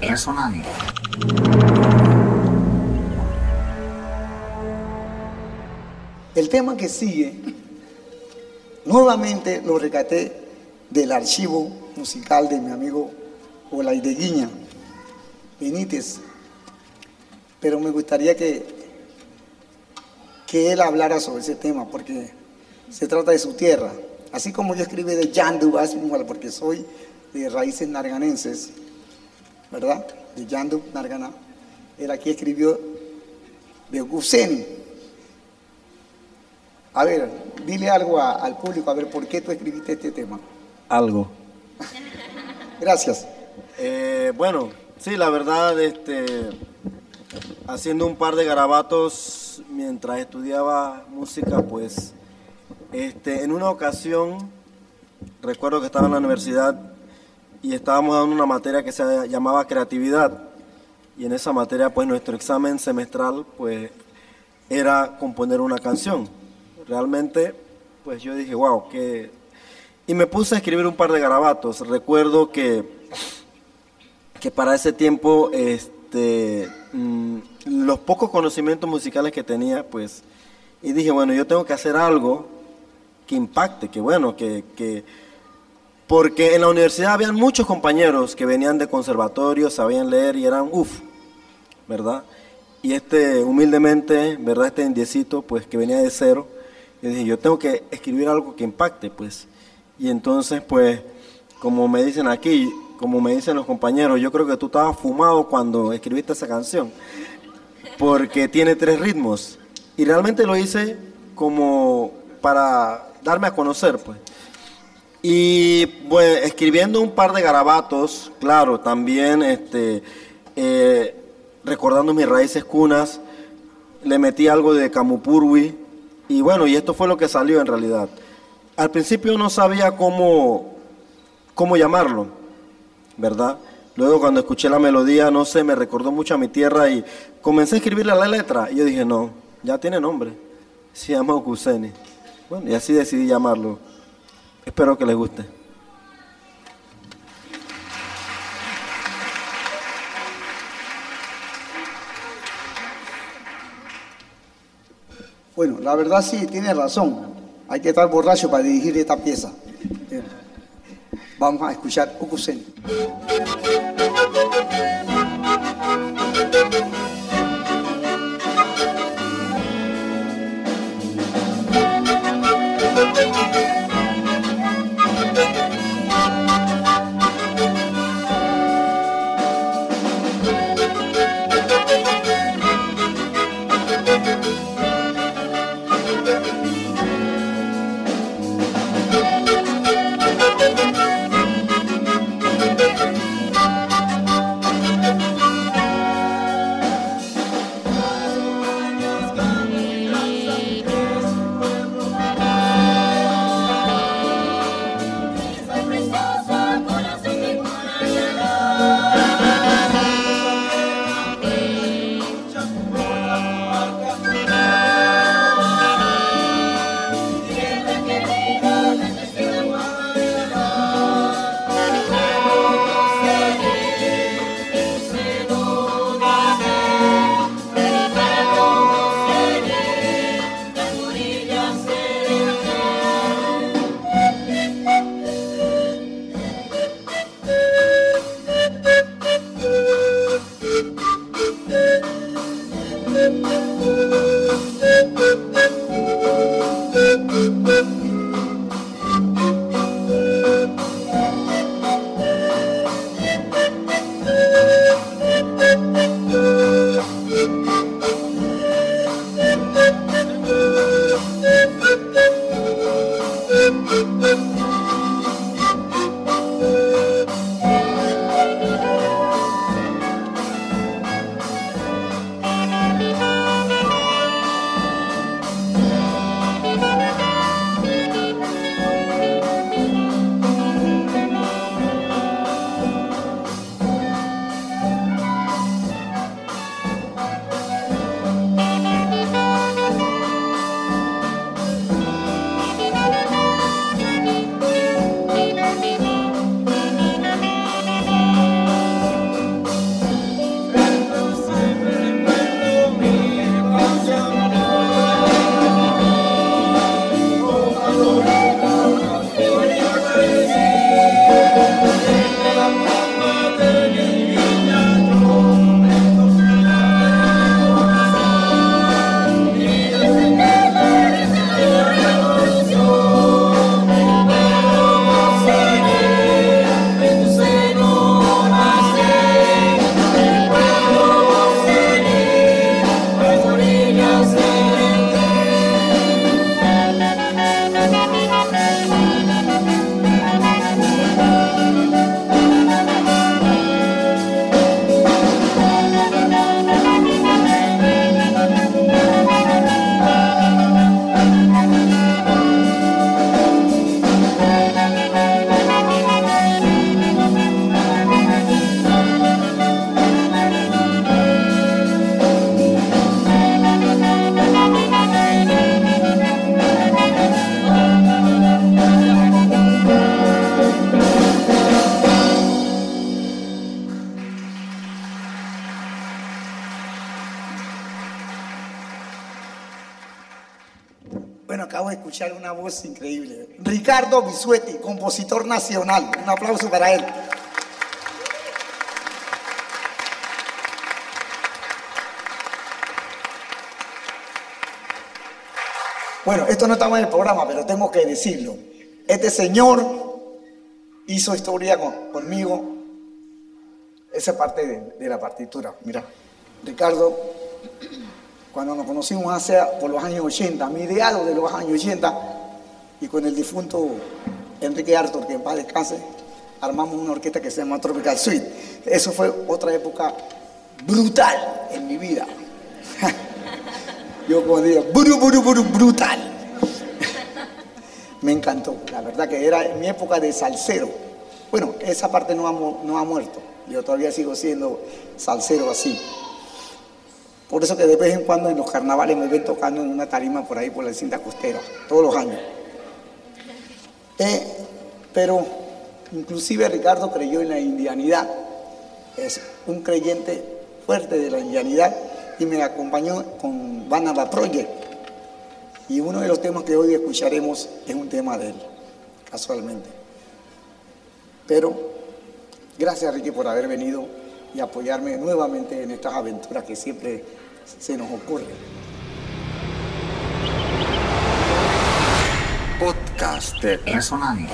Resonando. El tema que sigue, nuevamente lo recaté del archivo musical de mi amigo Olaideguiña Benítez, pero me gustaría que, que él hablara sobre ese tema, porque se trata de su tierra. Así como yo escribí de Yandu, porque soy de raíces narganenses, ¿verdad? De Yandu, Nargana. Él aquí escribió de Guseni. A ver, dile algo al público, a ver, ¿por qué tú escribiste este tema? Algo. Gracias. Eh, bueno, sí, la verdad, este, haciendo un par de garabatos mientras estudiaba música, pues, este, en una ocasión, recuerdo que estaba en la universidad y estábamos dando una materia que se llamaba creatividad. Y en esa materia, pues nuestro examen semestral, pues era componer una canción. Realmente, pues yo dije, wow, que... Y me puse a escribir un par de garabatos. Recuerdo que, que para ese tiempo, este, mm, los pocos conocimientos musicales que tenía, pues, y dije, bueno, yo tengo que hacer algo que impacte, que bueno, que, que porque en la universidad habían muchos compañeros que venían de conservatorio, sabían leer y eran uff, ¿verdad? Y este, humildemente, ¿verdad? Este indiecito, pues que venía de cero, yo dije, yo tengo que escribir algo que impacte, pues. Y entonces, pues, como me dicen aquí, como me dicen los compañeros, yo creo que tú estabas fumado cuando escribiste esa canción, porque tiene tres ritmos. Y realmente lo hice como para darme a conocer, pues. Y pues escribiendo un par de garabatos, claro, también este, eh, recordando mis raíces cunas, le metí algo de Camupurwi y bueno, y esto fue lo que salió en realidad. Al principio no sabía cómo, cómo llamarlo, ¿verdad? Luego cuando escuché la melodía, no sé, me recordó mucho a mi tierra y comencé a escribirle la letra y yo dije, no, ya tiene nombre, se llama Okuseni. Bueno, y así decidí llamarlo. Espero que les guste. Bueno, la verdad sí, tiene razón. Hay que estar borracho para dirigir esta pieza. Vamos a escuchar Okusen. Escuchar una voz increíble. Ricardo Bisuetti, compositor nacional. Un aplauso para él. Bueno, esto no estaba en el programa, pero tengo que decirlo. Este señor hizo historia conmigo. Esa parte de, de la partitura. Mira, Ricardo cuando nos conocimos hace por los años 80, mediados de los años 80, y con el difunto Enrique Arthur, que en paz descanse, armamos una orquesta que se llama Tropical Suite. Eso fue otra época brutal en mi vida. Yo digo, buru, buru, buru, brutal. Me encantó, la verdad que era mi época de salsero. Bueno, esa parte no ha muerto. Yo todavía sigo siendo salsero así. Por eso que de vez en cuando en los carnavales me ven tocando en una tarima por ahí por la cinta costera, todos los años. Eh, pero inclusive Ricardo creyó en la indianidad, es un creyente fuerte de la indianidad y me acompañó con Banaba Project. Y uno de los temas que hoy escucharemos es un tema de él, casualmente. Pero gracias Ricky por haber venido y apoyarme nuevamente en estas aventuras que siempre se nos ocurre. Podcast Resonando.